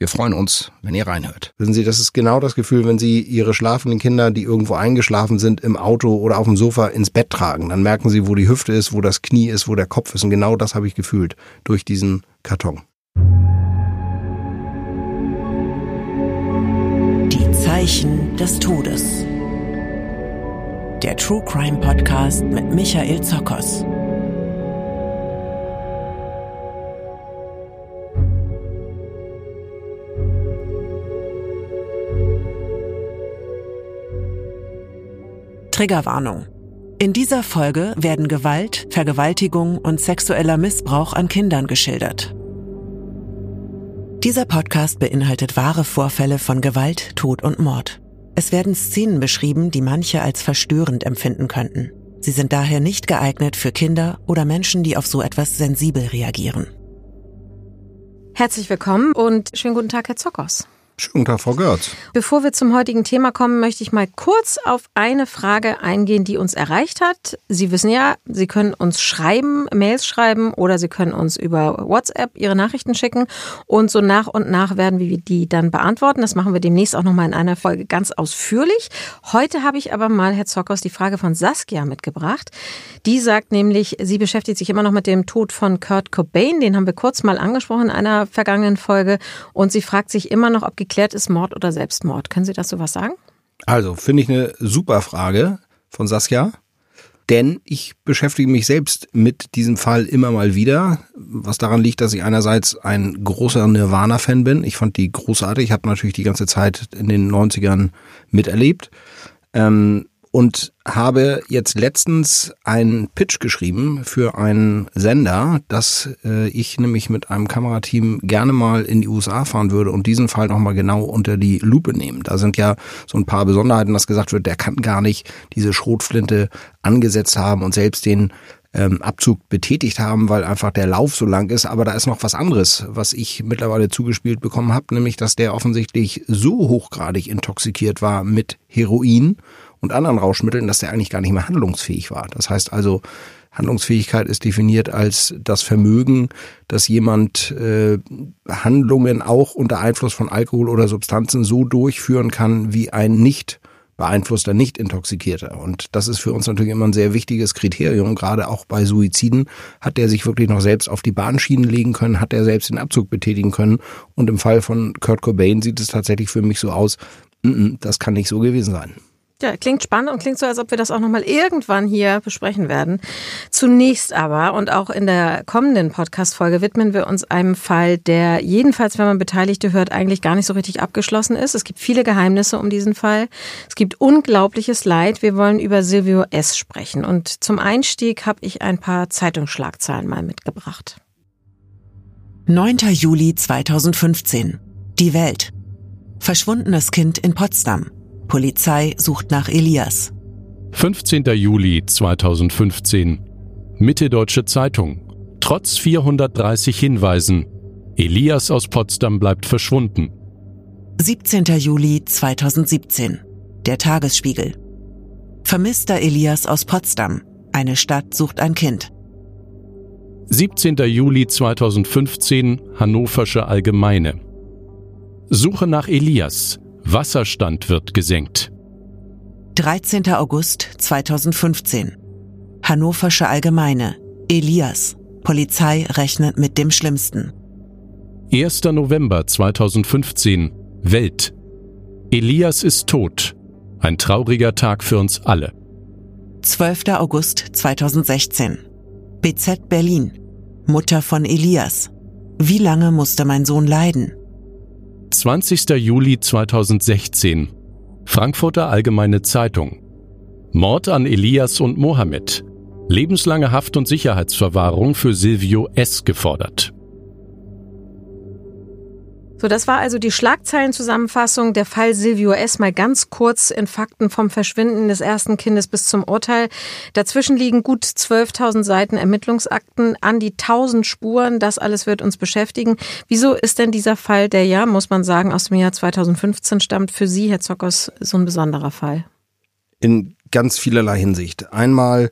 Wir freuen uns, wenn ihr reinhört. Wissen Sie, das ist genau das Gefühl, wenn Sie Ihre schlafenden Kinder, die irgendwo eingeschlafen sind, im Auto oder auf dem Sofa ins Bett tragen. Dann merken Sie, wo die Hüfte ist, wo das Knie ist, wo der Kopf ist. Und genau das habe ich gefühlt durch diesen Karton. Die Zeichen des Todes. Der True Crime Podcast mit Michael Zokos. Triggerwarnung. In dieser Folge werden Gewalt, Vergewaltigung und sexueller Missbrauch an Kindern geschildert. Dieser Podcast beinhaltet wahre Vorfälle von Gewalt, Tod und Mord. Es werden Szenen beschrieben, die manche als verstörend empfinden könnten. Sie sind daher nicht geeignet für Kinder oder Menschen, die auf so etwas sensibel reagieren. Herzlich willkommen und schönen guten Tag, Herr Zockers. Schönen Tag, Frau Görz. Bevor wir zum heutigen Thema kommen, möchte ich mal kurz auf eine Frage eingehen, die uns erreicht hat. Sie wissen ja, Sie können uns schreiben, Mails schreiben oder Sie können uns über WhatsApp Ihre Nachrichten schicken und so nach und nach werden wir die dann beantworten. Das machen wir demnächst auch nochmal in einer Folge ganz ausführlich. Heute habe ich aber mal, Herr Zockers, die Frage von Saskia mitgebracht. Die sagt nämlich, sie beschäftigt sich immer noch mit dem Tod von Kurt Cobain. Den haben wir kurz mal angesprochen in einer vergangenen Folge. Und sie fragt sich immer noch, ob geklärt ist Mord oder Selbstmord. Können Sie dazu was sagen? Also, finde ich eine super Frage von Saskia. Denn ich beschäftige mich selbst mit diesem Fall immer mal wieder, was daran liegt, dass ich einerseits ein großer Nirvana-Fan bin. Ich fand die großartig, ich habe natürlich die ganze Zeit in den 90ern miterlebt. Ähm, und habe jetzt letztens einen Pitch geschrieben für einen Sender, dass äh, ich nämlich mit einem Kamerateam gerne mal in die USA fahren würde und diesen Fall nochmal genau unter die Lupe nehmen. Da sind ja so ein paar Besonderheiten, dass gesagt wird, der kann gar nicht diese Schrotflinte angesetzt haben und selbst den ähm, Abzug betätigt haben, weil einfach der Lauf so lang ist. Aber da ist noch was anderes, was ich mittlerweile zugespielt bekommen habe, nämlich dass der offensichtlich so hochgradig intoxikiert war mit Heroin und anderen Rauschmitteln, dass der eigentlich gar nicht mehr handlungsfähig war. Das heißt also, Handlungsfähigkeit ist definiert als das Vermögen, dass jemand äh, Handlungen auch unter Einfluss von Alkohol oder Substanzen so durchführen kann wie ein nicht beeinflusster, nicht intoxikierter. Und das ist für uns natürlich immer ein sehr wichtiges Kriterium. Gerade auch bei Suiziden hat der sich wirklich noch selbst auf die Bahnschienen legen können, hat er selbst den Abzug betätigen können. Und im Fall von Kurt Cobain sieht es tatsächlich für mich so aus, das kann nicht so gewesen sein. Ja, klingt spannend und klingt so, als ob wir das auch nochmal irgendwann hier besprechen werden. Zunächst aber und auch in der kommenden Podcast-Folge widmen wir uns einem Fall, der jedenfalls, wenn man Beteiligte hört, eigentlich gar nicht so richtig abgeschlossen ist. Es gibt viele Geheimnisse um diesen Fall. Es gibt unglaubliches Leid. Wir wollen über Silvio S. sprechen. Und zum Einstieg habe ich ein paar Zeitungsschlagzeilen mal mitgebracht. 9. Juli 2015. Die Welt. Verschwundenes Kind in Potsdam. Polizei sucht nach Elias. 15. Juli 2015. Mitteldeutsche Zeitung. Trotz 430 Hinweisen. Elias aus Potsdam bleibt verschwunden. 17. Juli 2017. Der Tagesspiegel. Vermisster Elias aus Potsdam. Eine Stadt sucht ein Kind. 17. Juli 2015 Hannoversche Allgemeine. Suche nach Elias. Wasserstand wird gesenkt. 13. August 2015. Hannoversche Allgemeine. Elias. Polizei rechnet mit dem Schlimmsten. 1. November 2015. Welt. Elias ist tot. Ein trauriger Tag für uns alle. 12. August 2016. BZ Berlin. Mutter von Elias. Wie lange musste mein Sohn leiden? 20. Juli 2016. Frankfurter Allgemeine Zeitung. Mord an Elias und Mohammed. Lebenslange Haft und Sicherheitsverwahrung für Silvio S. gefordert. So, das war also die Schlagzeilenzusammenfassung. Der Fall Silvio S. mal ganz kurz in Fakten vom Verschwinden des ersten Kindes bis zum Urteil. Dazwischen liegen gut 12.000 Seiten Ermittlungsakten, an die 1000 Spuren. Das alles wird uns beschäftigen. Wieso ist denn dieser Fall, der ja, muss man sagen, aus dem Jahr 2015 stammt, für Sie, Herr Zockers, so ein besonderer Fall? In ganz vielerlei Hinsicht. Einmal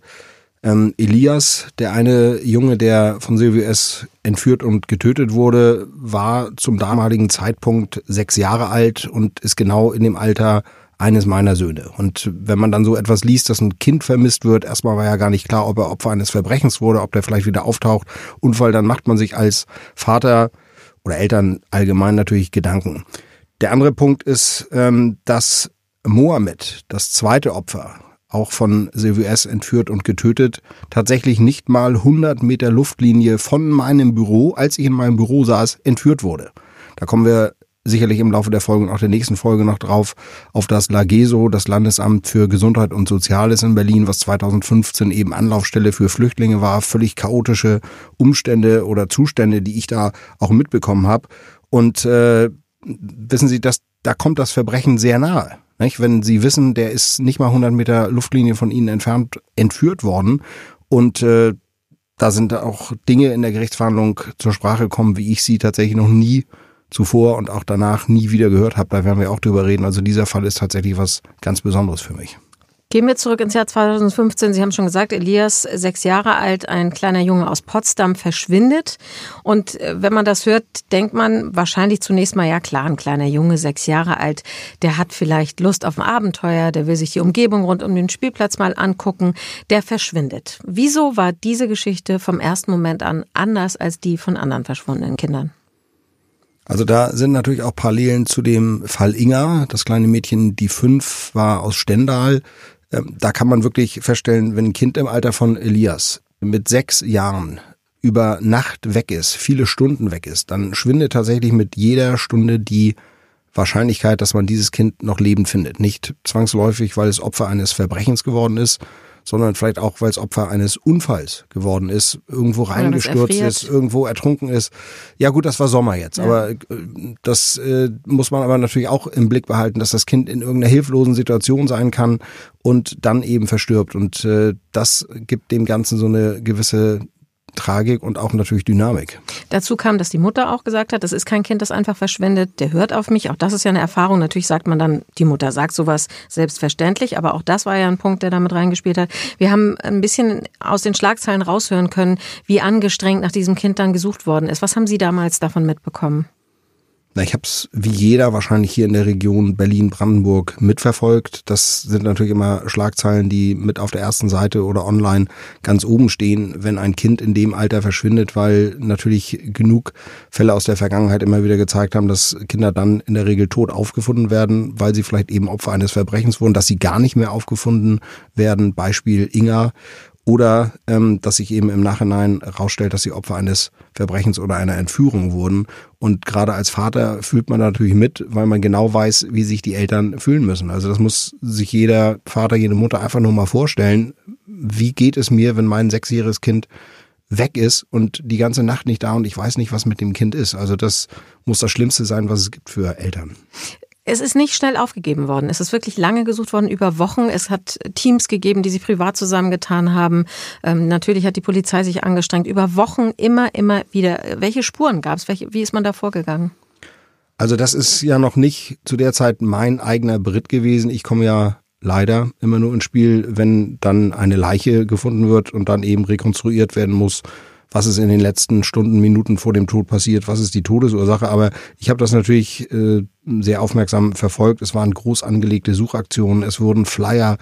ähm, Elias, der eine Junge, der von Silvio S. entführt und getötet wurde, war zum damaligen Zeitpunkt sechs Jahre alt und ist genau in dem Alter eines meiner Söhne. Und wenn man dann so etwas liest, dass ein Kind vermisst wird, erstmal war ja gar nicht klar, ob er Opfer eines Verbrechens wurde, ob der vielleicht wieder auftaucht. Unfall, dann macht man sich als Vater oder Eltern allgemein natürlich Gedanken. Der andere Punkt ist, ähm, dass Mohammed, das zweite Opfer, auch von Silvio S. entführt und getötet, tatsächlich nicht mal 100 Meter Luftlinie von meinem Büro, als ich in meinem Büro saß, entführt wurde. Da kommen wir sicherlich im Laufe der Folge und auch der nächsten Folge noch drauf, auf das LAGESO, das Landesamt für Gesundheit und Soziales in Berlin, was 2015 eben Anlaufstelle für Flüchtlinge war, völlig chaotische Umstände oder Zustände, die ich da auch mitbekommen habe. Und äh, wissen Sie, dass da kommt das Verbrechen sehr nahe. Nicht? Wenn sie wissen, der ist nicht mal 100 Meter Luftlinie von ihnen entfernt entführt worden und äh, da sind auch Dinge in der Gerichtsverhandlung zur Sprache gekommen, wie ich sie tatsächlich noch nie zuvor und auch danach nie wieder gehört habe. Da werden wir auch drüber reden. Also dieser Fall ist tatsächlich was ganz Besonderes für mich. Gehen wir zurück ins Jahr 2015. Sie haben schon gesagt, Elias, sechs Jahre alt, ein kleiner Junge aus Potsdam, verschwindet. Und äh, wenn man das hört, denkt man wahrscheinlich zunächst mal, ja klar, ein kleiner Junge, sechs Jahre alt, der hat vielleicht Lust auf ein Abenteuer, der will sich die Umgebung rund um den Spielplatz mal angucken, der verschwindet. Wieso war diese Geschichte vom ersten Moment an anders als die von anderen verschwundenen Kindern? Also da sind natürlich auch Parallelen zu dem Fall Inga. Das kleine Mädchen, die fünf, war aus Stendal. Ähm, da kann man wirklich feststellen, wenn ein Kind im Alter von Elias mit sechs Jahren über Nacht weg ist, viele Stunden weg ist, dann schwindet tatsächlich mit jeder Stunde die Wahrscheinlichkeit, dass man dieses Kind noch lebend findet. Nicht zwangsläufig, weil es Opfer eines Verbrechens geworden ist, sondern vielleicht auch, weil es Opfer eines Unfalls geworden ist, irgendwo reingestürzt ist, irgendwo ertrunken ist. Ja gut, das war Sommer jetzt, ja. aber äh, das äh, muss man aber natürlich auch im Blick behalten, dass das Kind in irgendeiner hilflosen Situation sein kann und dann eben verstirbt. Und äh, das gibt dem Ganzen so eine gewisse Tragik und auch natürlich Dynamik. Dazu kam, dass die Mutter auch gesagt hat, das ist kein Kind, das einfach verschwendet, der hört auf mich. Auch das ist ja eine Erfahrung. Natürlich sagt man dann, die Mutter sagt sowas selbstverständlich, aber auch das war ja ein Punkt, der damit reingespielt hat. Wir haben ein bisschen aus den Schlagzeilen raushören können, wie angestrengt nach diesem Kind dann gesucht worden ist. Was haben Sie damals davon mitbekommen? Na, ich habe es wie jeder wahrscheinlich hier in der Region Berlin-Brandenburg mitverfolgt. Das sind natürlich immer Schlagzeilen, die mit auf der ersten Seite oder online ganz oben stehen, wenn ein Kind in dem Alter verschwindet, weil natürlich genug Fälle aus der Vergangenheit immer wieder gezeigt haben, dass Kinder dann in der Regel tot aufgefunden werden, weil sie vielleicht eben Opfer eines Verbrechens wurden, dass sie gar nicht mehr aufgefunden werden. Beispiel Inga oder ähm, dass sich eben im Nachhinein herausstellt, dass sie Opfer eines Verbrechens oder einer Entführung wurden. Und gerade als Vater fühlt man natürlich mit, weil man genau weiß, wie sich die Eltern fühlen müssen. Also das muss sich jeder Vater, jede Mutter einfach nur mal vorstellen. Wie geht es mir, wenn mein sechsjähriges Kind weg ist und die ganze Nacht nicht da und ich weiß nicht, was mit dem Kind ist. Also das muss das Schlimmste sein, was es gibt für Eltern. Es ist nicht schnell aufgegeben worden. Es ist wirklich lange gesucht worden, über Wochen. Es hat Teams gegeben, die sich privat zusammengetan haben. Ähm, natürlich hat die Polizei sich angestrengt. Über Wochen immer, immer wieder. Welche Spuren gab es? Wie ist man da vorgegangen? Also das ist ja noch nicht zu der Zeit mein eigener Beritt gewesen. Ich komme ja leider immer nur ins Spiel, wenn dann eine Leiche gefunden wird und dann eben rekonstruiert werden muss, was ist in den letzten Stunden, Minuten vor dem Tod passiert, was ist die Todesursache. Aber ich habe das natürlich äh, sehr aufmerksam verfolgt. Es waren groß angelegte Suchaktionen, es wurden Flyer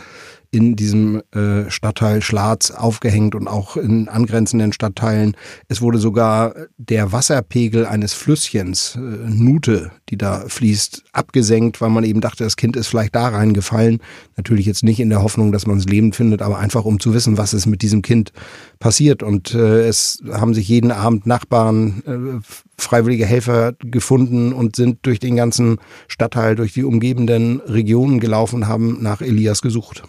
in diesem äh, Stadtteil Schlatz aufgehängt und auch in angrenzenden Stadtteilen. Es wurde sogar der Wasserpegel eines Flüsschens, äh, Nute, die da fließt, abgesenkt, weil man eben dachte, das Kind ist vielleicht da reingefallen. Natürlich jetzt nicht in der Hoffnung, dass man es lebend findet, aber einfach um zu wissen, was ist mit diesem Kind passiert. Und äh, es haben sich jeden Abend Nachbarn, äh, freiwillige Helfer gefunden und sind durch den ganzen Stadtteil, durch die umgebenden Regionen gelaufen haben nach Elias gesucht.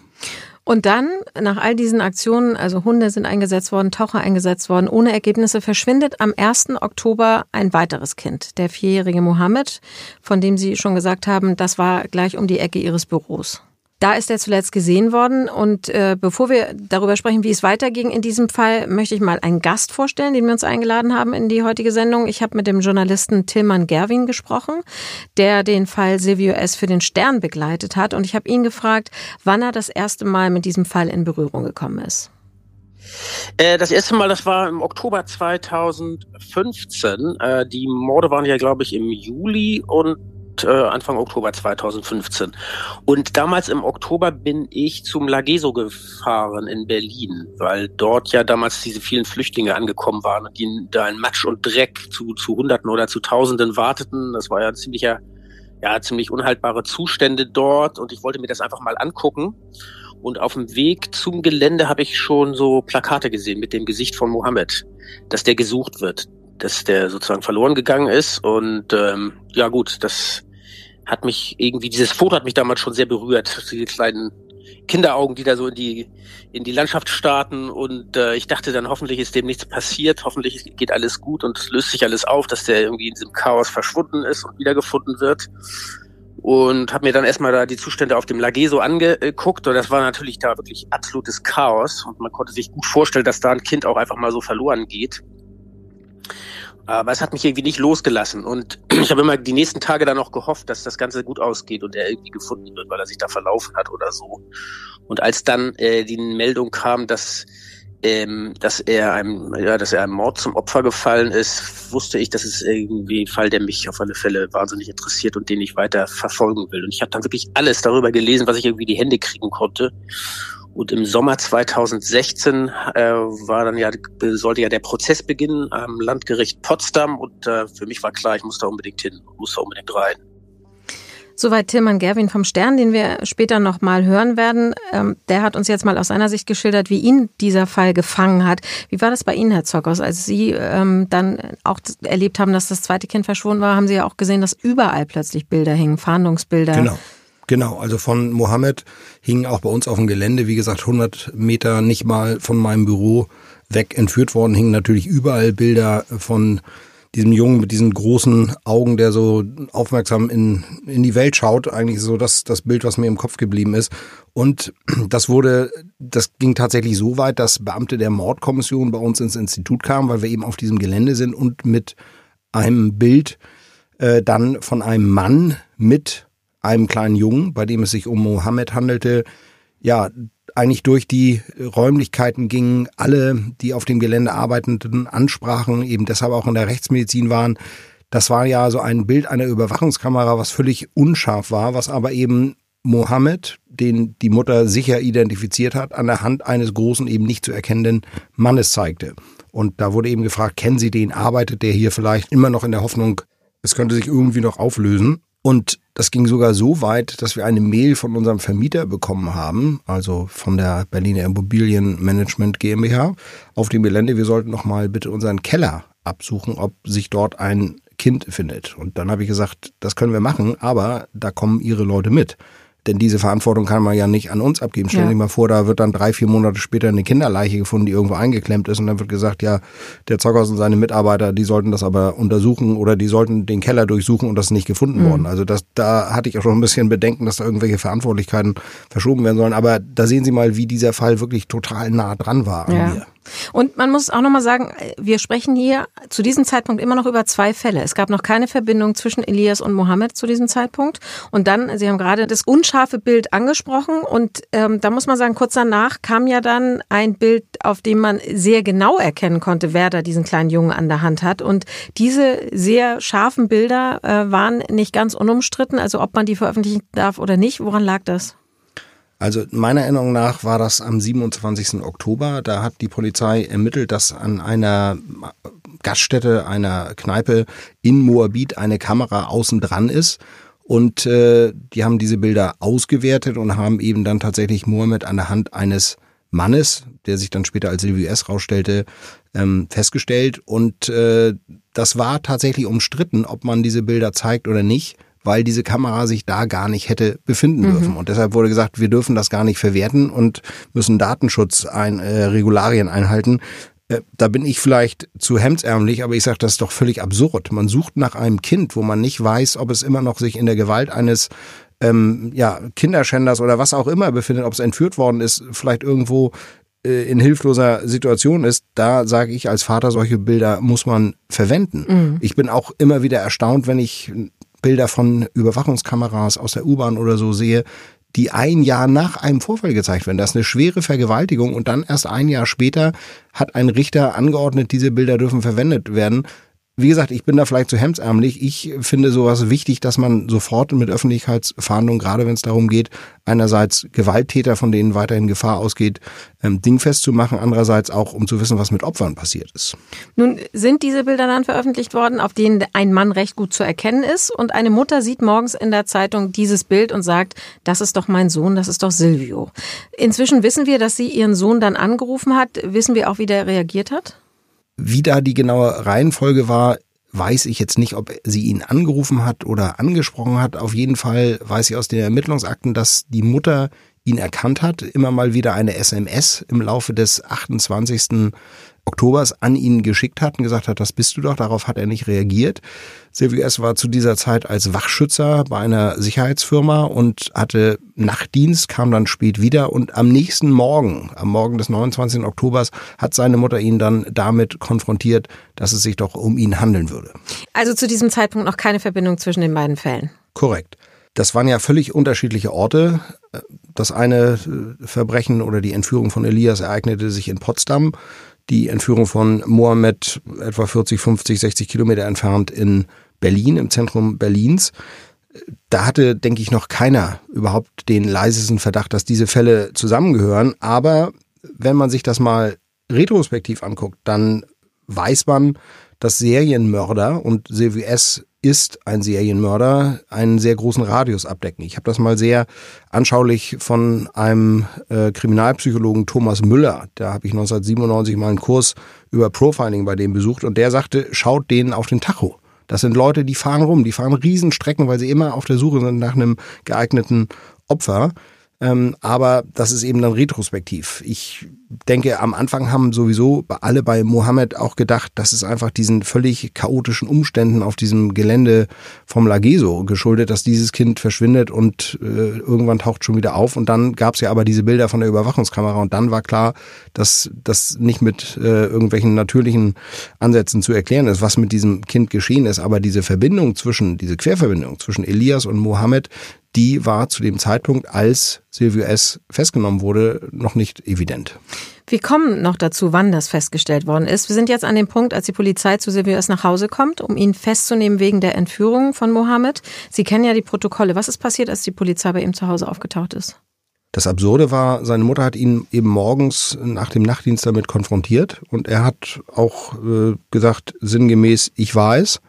Und dann, nach all diesen Aktionen, also Hunde sind eingesetzt worden, Taucher eingesetzt worden, ohne Ergebnisse, verschwindet am 1. Oktober ein weiteres Kind, der vierjährige Mohammed, von dem Sie schon gesagt haben, das war gleich um die Ecke Ihres Büros. Da ist er zuletzt gesehen worden. Und äh, bevor wir darüber sprechen, wie es weiterging in diesem Fall, möchte ich mal einen Gast vorstellen, den wir uns eingeladen haben in die heutige Sendung. Ich habe mit dem Journalisten Tilman Gerwin gesprochen, der den Fall Silvio S. für den Stern begleitet hat. Und ich habe ihn gefragt, wann er das erste Mal mit diesem Fall in Berührung gekommen ist. Äh, das erste Mal, das war im Oktober 2015. Äh, die Morde waren ja, glaube ich, im Juli und äh, Anfang Oktober 2015. Und damals im Oktober bin ich zum Lageso gefahren in Berlin, weil dort ja damals diese vielen Flüchtlinge angekommen waren und die da in Matsch und Dreck zu, zu Hunderten oder zu Tausenden warteten. Das war ja ein ziemlicher, ja, ziemlich unhaltbare Zustände dort und ich wollte mir das einfach mal angucken. Und auf dem Weg zum Gelände habe ich schon so Plakate gesehen mit dem Gesicht von Mohammed, dass der gesucht wird, dass der sozusagen verloren gegangen ist. Und ähm, ja gut, das hat mich irgendwie, dieses Foto hat mich damals schon sehr berührt. Diese kleinen Kinderaugen, die da so in die, in die Landschaft starten und äh, ich dachte dann, hoffentlich ist dem nichts passiert, hoffentlich geht alles gut und es löst sich alles auf, dass der irgendwie in diesem Chaos verschwunden ist und wiedergefunden wird. Und habe mir dann erstmal da die Zustände auf dem Lageso angeguckt und das war natürlich da wirklich absolutes Chaos und man konnte sich gut vorstellen, dass da ein Kind auch einfach mal so verloren geht. Aber es hat mich irgendwie nicht losgelassen. Und ich habe immer die nächsten Tage dann noch gehofft, dass das Ganze gut ausgeht und er irgendwie gefunden wird, weil er sich da verlaufen hat oder so. Und als dann äh, die Meldung kam, dass ähm, dass er einem, ja, dass er einem Mord zum Opfer gefallen ist, wusste ich, dass es irgendwie ein Fall, der mich auf alle Fälle wahnsinnig interessiert und den ich weiter verfolgen will. Und ich habe dann wirklich alles darüber gelesen, was ich irgendwie die Hände kriegen konnte. Und im Sommer 2016 äh, war dann ja, sollte ja der Prozess beginnen am Landgericht Potsdam und äh, für mich war klar, ich muss da unbedingt hin, muss da unbedingt rein. Soweit Tilman Gerwin vom Stern, den wir später noch mal hören werden. Ähm, der hat uns jetzt mal aus seiner Sicht geschildert, wie ihn dieser Fall gefangen hat. Wie war das bei Ihnen, Herr Zockers? Als Sie ähm, dann auch erlebt haben, dass das zweite Kind verschwunden war, haben Sie ja auch gesehen, dass überall plötzlich Bilder hingen, Fahndungsbilder. Genau. Genau, also von Mohammed hingen auch bei uns auf dem Gelände, wie gesagt, 100 Meter nicht mal von meinem Büro weg entführt worden, hingen natürlich überall Bilder von diesem Jungen mit diesen großen Augen, der so aufmerksam in, in die Welt schaut. Eigentlich so das, das Bild, was mir im Kopf geblieben ist. Und das wurde, das ging tatsächlich so weit, dass Beamte der Mordkommission bei uns ins Institut kamen, weil wir eben auf diesem Gelände sind und mit einem Bild äh, dann von einem Mann mit einem kleinen Jungen, bei dem es sich um Mohammed handelte, ja, eigentlich durch die Räumlichkeiten gingen, alle, die auf dem Gelände arbeitenden, ansprachen, eben deshalb auch in der Rechtsmedizin waren. Das war ja so ein Bild einer Überwachungskamera, was völlig unscharf war, was aber eben Mohammed, den die Mutter sicher identifiziert hat, an der Hand eines großen, eben nicht zu erkennenden Mannes zeigte. Und da wurde eben gefragt, kennen Sie den, arbeitet der hier vielleicht immer noch in der Hoffnung, es könnte sich irgendwie noch auflösen. Und das ging sogar so weit, dass wir eine Mail von unserem Vermieter bekommen haben, also von der Berliner Immobilienmanagement GmbH, auf dem Gelände, wir sollten noch mal bitte unseren Keller absuchen, ob sich dort ein Kind findet. Und dann habe ich gesagt, das können wir machen, aber da kommen Ihre Leute mit. Denn diese Verantwortung kann man ja nicht an uns abgeben. Stell ja. dir mal vor, da wird dann drei, vier Monate später eine Kinderleiche gefunden, die irgendwo eingeklemmt ist und dann wird gesagt, ja, der Zockers und seine Mitarbeiter, die sollten das aber untersuchen oder die sollten den Keller durchsuchen und das ist nicht gefunden mhm. worden. Also das, da hatte ich auch schon ein bisschen Bedenken, dass da irgendwelche Verantwortlichkeiten verschoben werden sollen. Aber da sehen Sie mal, wie dieser Fall wirklich total nah dran war an ja. mir. Und man muss auch nochmal sagen, wir sprechen hier zu diesem Zeitpunkt immer noch über zwei Fälle. Es gab noch keine Verbindung zwischen Elias und Mohammed zu diesem Zeitpunkt. Und dann, Sie haben gerade das unscharfe Bild angesprochen. Und ähm, da muss man sagen, kurz danach kam ja dann ein Bild, auf dem man sehr genau erkennen konnte, wer da diesen kleinen Jungen an der Hand hat. Und diese sehr scharfen Bilder äh, waren nicht ganz unumstritten. Also ob man die veröffentlichen darf oder nicht. Woran lag das? Also meiner Erinnerung nach war das am 27. Oktober. Da hat die Polizei ermittelt, dass an einer Gaststätte, einer Kneipe in Moabit eine Kamera außen dran ist. Und äh, die haben diese Bilder ausgewertet und haben eben dann tatsächlich Mohammed an der Hand eines Mannes, der sich dann später als Silvio S. rausstellte, ähm, festgestellt. Und äh, das war tatsächlich umstritten, ob man diese Bilder zeigt oder nicht weil diese Kamera sich da gar nicht hätte befinden mhm. dürfen. Und deshalb wurde gesagt, wir dürfen das gar nicht verwerten und müssen Datenschutz ein, äh, Regularien einhalten. Äh, da bin ich vielleicht zu hemdsärmlich, aber ich sage, das ist doch völlig absurd. Man sucht nach einem Kind, wo man nicht weiß, ob es immer noch sich in der Gewalt eines ähm, ja, Kinderschänders oder was auch immer befindet, ob es entführt worden ist, vielleicht irgendwo äh, in hilfloser Situation ist, da sage ich als Vater, solche Bilder muss man verwenden. Mhm. Ich bin auch immer wieder erstaunt, wenn ich Bilder von Überwachungskameras aus der U-Bahn oder so sehe, die ein Jahr nach einem Vorfall gezeigt werden. Das ist eine schwere Vergewaltigung und dann erst ein Jahr später hat ein Richter angeordnet, diese Bilder dürfen verwendet werden wie gesagt, ich bin da vielleicht zu hemdsärmlich. Ich finde sowas wichtig, dass man sofort mit Öffentlichkeitsfahndung, gerade wenn es darum geht, einerseits Gewalttäter, von denen weiterhin Gefahr ausgeht, ähm, dingfest zu machen, andererseits auch, um zu wissen, was mit Opfern passiert ist. Nun sind diese Bilder dann veröffentlicht worden, auf denen ein Mann recht gut zu erkennen ist und eine Mutter sieht morgens in der Zeitung dieses Bild und sagt, das ist doch mein Sohn, das ist doch Silvio. Inzwischen wissen wir, dass sie ihren Sohn dann angerufen hat. Wissen wir auch, wie der reagiert hat? Wie da die genaue Reihenfolge war, weiß ich jetzt nicht, ob sie ihn angerufen hat oder angesprochen hat. Auf jeden Fall weiß ich aus den Ermittlungsakten, dass die Mutter ihn erkannt hat, immer mal wieder eine SMS im Laufe des 28. Oktobers an ihn geschickt hat und gesagt hat, das bist du doch. Darauf hat er nicht reagiert. Silvio S. war zu dieser Zeit als Wachschützer bei einer Sicherheitsfirma und hatte Nachtdienst, kam dann spät wieder und am nächsten Morgen, am Morgen des 29. Oktobers, hat seine Mutter ihn dann damit konfrontiert, dass es sich doch um ihn handeln würde. Also zu diesem Zeitpunkt noch keine Verbindung zwischen den beiden Fällen. Korrekt. Das waren ja völlig unterschiedliche Orte. Das eine Verbrechen oder die Entführung von Elias ereignete sich in Potsdam die Entführung von Mohammed etwa 40, 50, 60 Kilometer entfernt in Berlin, im Zentrum Berlins. Da hatte, denke ich, noch keiner überhaupt den leisesten Verdacht, dass diese Fälle zusammengehören. Aber wenn man sich das mal retrospektiv anguckt, dann weiß man, dass Serienmörder und Silvio S ist ein Serienmörder, einen sehr großen Radius abdecken. Ich habe das mal sehr anschaulich von einem äh, Kriminalpsychologen Thomas Müller, da habe ich 1997 mal einen Kurs über Profiling bei dem besucht und der sagte, schaut denen auf den Tacho. Das sind Leute, die fahren rum, die fahren Riesenstrecken, weil sie immer auf der Suche sind nach einem geeigneten Opfer. Ähm, aber das ist eben dann retrospektiv. Ich denke, am Anfang haben sowieso alle bei Mohammed auch gedacht, dass es einfach diesen völlig chaotischen Umständen auf diesem Gelände vom Lageso geschuldet, dass dieses Kind verschwindet und äh, irgendwann taucht schon wieder auf. Und dann gab es ja aber diese Bilder von der Überwachungskamera und dann war klar, dass das nicht mit äh, irgendwelchen natürlichen Ansätzen zu erklären ist, was mit diesem Kind geschehen ist. Aber diese Verbindung zwischen, diese Querverbindung zwischen Elias und Mohammed, die war zu dem Zeitpunkt, als Silvio S. festgenommen wurde, noch nicht evident. Wir kommen noch dazu, wann das festgestellt worden ist. Wir sind jetzt an dem Punkt, als die Polizei zu Silvio S. nach Hause kommt, um ihn festzunehmen wegen der Entführung von Mohammed. Sie kennen ja die Protokolle. Was ist passiert, als die Polizei bei ihm zu Hause aufgetaucht ist? Das Absurde war, seine Mutter hat ihn eben morgens nach dem Nachtdienst damit konfrontiert und er hat auch äh, gesagt, sinngemäß, ich es.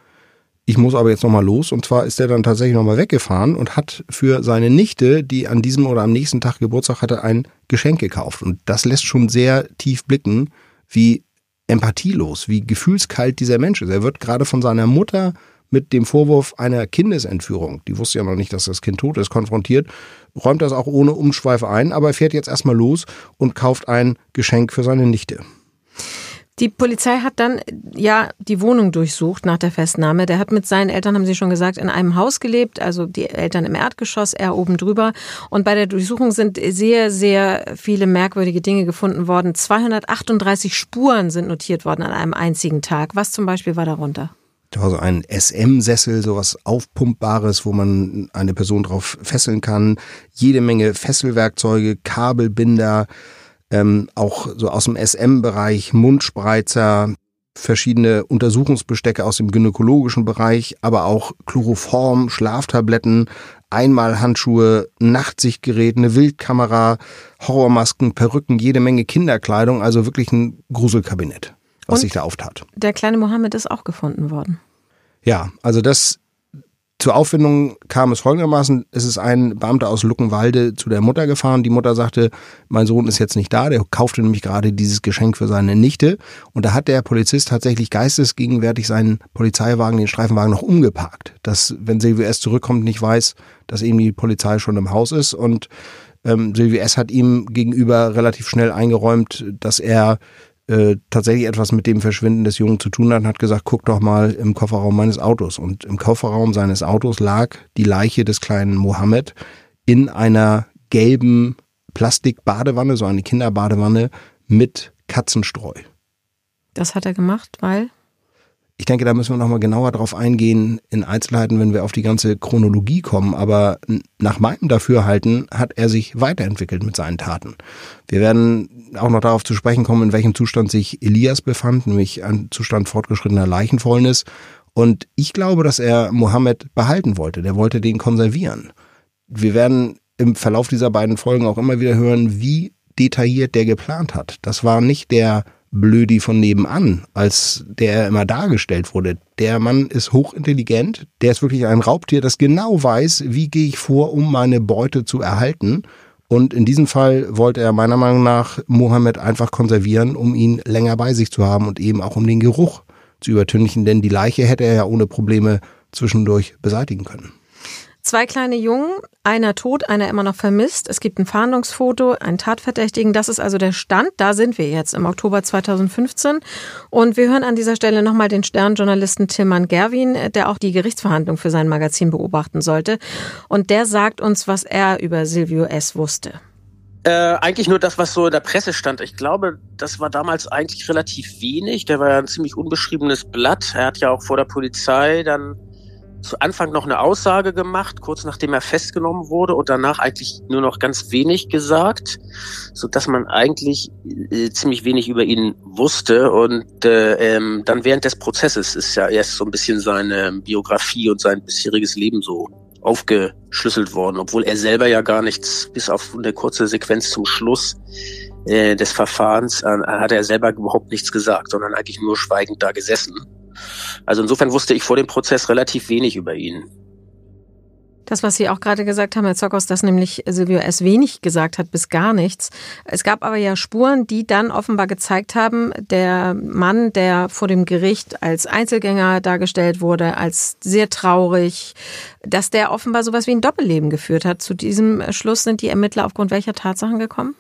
Ich muss aber jetzt nochmal los. Und zwar ist er dann tatsächlich nochmal weggefahren und hat für seine Nichte, die an diesem oder am nächsten Tag Geburtstag hatte, ein Geschenk gekauft. Und das lässt schon sehr tief blicken, wie empathielos, wie gefühlskalt dieser Mensch ist. Er wird gerade von seiner Mutter mit dem Vorwurf einer Kindesentführung, die wusste ja noch nicht, dass das Kind tot ist, konfrontiert, räumt das auch ohne Umschweife ein, aber er fährt jetzt erstmal los und kauft ein Geschenk für seine Nichte. Die Polizei hat dann ja die Wohnung durchsucht nach der Festnahme. Der hat mit seinen Eltern, haben Sie schon gesagt, in einem Haus gelebt, also die Eltern im Erdgeschoss, er oben drüber. Und bei der Durchsuchung sind sehr, sehr viele merkwürdige Dinge gefunden worden. 238 Spuren sind notiert worden an einem einzigen Tag. Was zum Beispiel war darunter? Da war so ein SM-Sessel, sowas Aufpumpbares, wo man eine Person drauf fesseln kann. Jede Menge Fesselwerkzeuge, Kabelbinder, ähm, auch so aus dem SM-Bereich, Mundspreizer, verschiedene Untersuchungsbestecke aus dem gynäkologischen Bereich, aber auch Chloroform, Schlaftabletten, Einmalhandschuhe, Nachtsichtgerät, eine Wildkamera, Horrormasken, Perücken, jede Menge Kinderkleidung, also wirklich ein Gruselkabinett, was Und sich da auftat. Der kleine Mohammed ist auch gefunden worden. Ja, also das Zur Auffindung kam es folgendermaßen, es ist ein Beamter aus Luckenwalde zu der Mutter gefahren. Die Mutter sagte, mein Sohn ist jetzt nicht da, der kaufte nämlich gerade dieses Geschenk für seine Nichte. Und da hat der Polizist tatsächlich geistesgegenwärtig seinen Polizeiwagen, den Streifenwagen noch umgeparkt. Dass, wenn Silvio S. zurückkommt, nicht weiß, dass eben die Polizei schon im Haus ist. Und ähm, Silvio S. hat ihm gegenüber relativ schnell eingeräumt, dass er äh, tatsächlich etwas mit dem Verschwinden des Jungen zu tun hat hat gesagt, guck doch mal im Kofferraum meines Autos. Und im Kofferraum seines Autos lag die Leiche des kleinen Mohammed in einer gelben Plastikbadewanne, so eine Kinderbadewanne mit Katzenstreu. Das hat er gemacht, weil? Ich denke, da müssen wir nochmal genauer drauf eingehen in Einzelheiten, wenn wir auf die ganze Chronologie kommen. Aber nach meinem Dafürhalten hat er sich weiterentwickelt mit seinen Taten. Wir werden auch noch darauf zu sprechen kommen, in welchem Zustand sich Elias befand, nämlich ein Zustand fortgeschrittener Leichenfäulnis. Und ich glaube, dass er Mohammed behalten wollte. Der wollte den konservieren. Wir werden im Verlauf dieser beiden Folgen auch immer wieder hören, wie detailliert der geplant hat. Das war nicht der Blödi von nebenan, als der immer dargestellt wurde. Der Mann ist hochintelligent, der ist wirklich ein Raubtier, das genau weiß, wie gehe ich vor, um meine Beute zu erhalten. Und in diesem Fall wollte er meiner Meinung nach Mohammed einfach konservieren, um ihn länger bei sich zu haben und eben auch um den Geruch zu übertünchen, denn die Leiche hätte er ja ohne Probleme zwischendurch beseitigen können. Zwei kleine Jungen, einer tot, einer immer noch vermisst. Es gibt ein Fahndungsfoto, einen Tatverdächtigen. Das ist also der Stand. Da sind wir jetzt im Oktober 2015. Und wir hören an dieser Stelle nochmal den Sternjournalisten Tilman Gerwin, der auch die Gerichtsverhandlung für sein Magazin beobachten sollte. Und der sagt uns, was er über Silvio S. wusste. Äh, eigentlich nur das, was so in der Presse stand. Ich glaube, das war damals eigentlich relativ wenig. Der war ja ein ziemlich unbeschriebenes Blatt. Er hat ja auch vor der Polizei dann zu Anfang noch eine Aussage gemacht, kurz nachdem er festgenommen wurde und danach eigentlich nur noch ganz wenig gesagt, so dass man eigentlich äh, ziemlich wenig über ihn wusste und äh, ähm, dann während des Prozesses ist ja erst so ein bisschen seine Biografie und sein bisheriges Leben so aufgeschlüsselt worden, obwohl er selber ja gar nichts, bis auf eine kurze Sequenz zum Schluss äh, des Verfahrens, äh, hat er selber überhaupt nichts gesagt, sondern eigentlich nur schweigend da gesessen. Also insofern wusste ich vor dem Prozess relativ wenig über ihn. Das, was Sie auch gerade gesagt haben, Herr Zockers, dass nämlich Silvio S. wenig gesagt hat, bis gar nichts. Es gab aber ja Spuren, die dann offenbar gezeigt haben, der Mann, der vor dem Gericht als Einzelgänger dargestellt wurde, als sehr traurig, dass der offenbar sowas wie ein Doppelleben geführt hat. Zu diesem Schluss sind die Ermittler aufgrund welcher Tatsachen gekommen?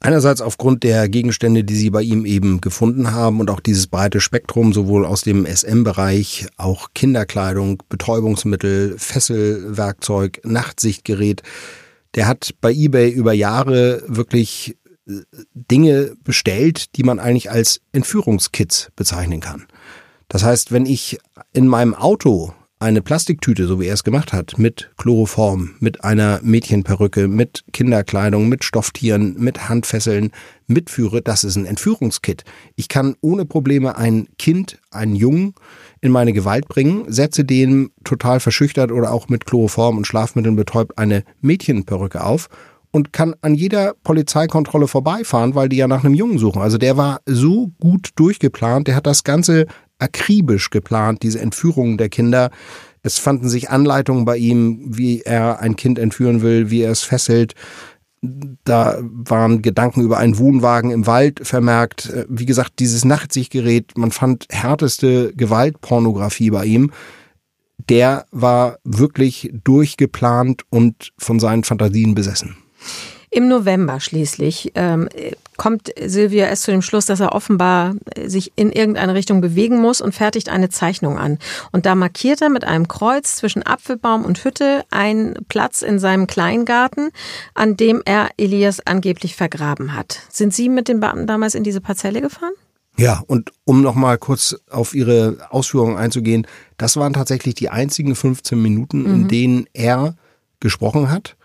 Einerseits aufgrund der Gegenstände, die sie bei ihm eben gefunden haben und auch dieses breite Spektrum, sowohl aus dem SM-Bereich, auch Kinderkleidung, Betäubungsmittel, Fesselwerkzeug, Nachtsichtgerät. Der hat bei eBay über Jahre wirklich äh, Dinge bestellt, die man eigentlich als Entführungskits bezeichnen kann. Das heißt, wenn ich in meinem Auto eine Plastiktüte, so wie er es gemacht hat, mit Chloroform, mit einer Mädchenperücke, mit Kinderkleidung, mit Stofftieren, mit Handfesseln mitführe, das ist ein Entführungskit. Ich kann ohne Probleme ein Kind, einen Jungen in meine Gewalt bringen, setze den total verschüchtert oder auch mit Chloroform und Schlafmitteln betäubt eine Mädchenperücke auf und kann an jeder Polizeikontrolle vorbeifahren, weil die ja nach einem Jungen suchen. Also der war so gut durchgeplant, der hat das Ganze akribisch geplant, diese Entführungen der Kinder. Es fanden sich Anleitungen bei ihm, wie er ein Kind entführen will, wie er es fesselt. Da waren Gedanken über einen Wohnwagen im Wald vermerkt. Wie gesagt, dieses Nachtsichtgerät, man fand härteste Gewaltpornografie bei ihm. Der war wirklich durchgeplant und von seinen Fantasien besessen. Im November schließlich ähm, kommt Silvia erst zu dem Schluss, dass er offenbar sich in irgendeine Richtung bewegen muss und fertigt eine Zeichnung an. Und da markiert er mit einem Kreuz zwischen Apfelbaum und Hütte einen Platz in seinem Kleingarten, an dem er Elias angeblich vergraben hat. Sind Sie mit den Beamten damals in diese Parzelle gefahren? Ja, und um nochmal kurz auf Ihre Ausführungen einzugehen, das waren tatsächlich die einzigen 15 Minuten, in mhm. denen er gesprochen hat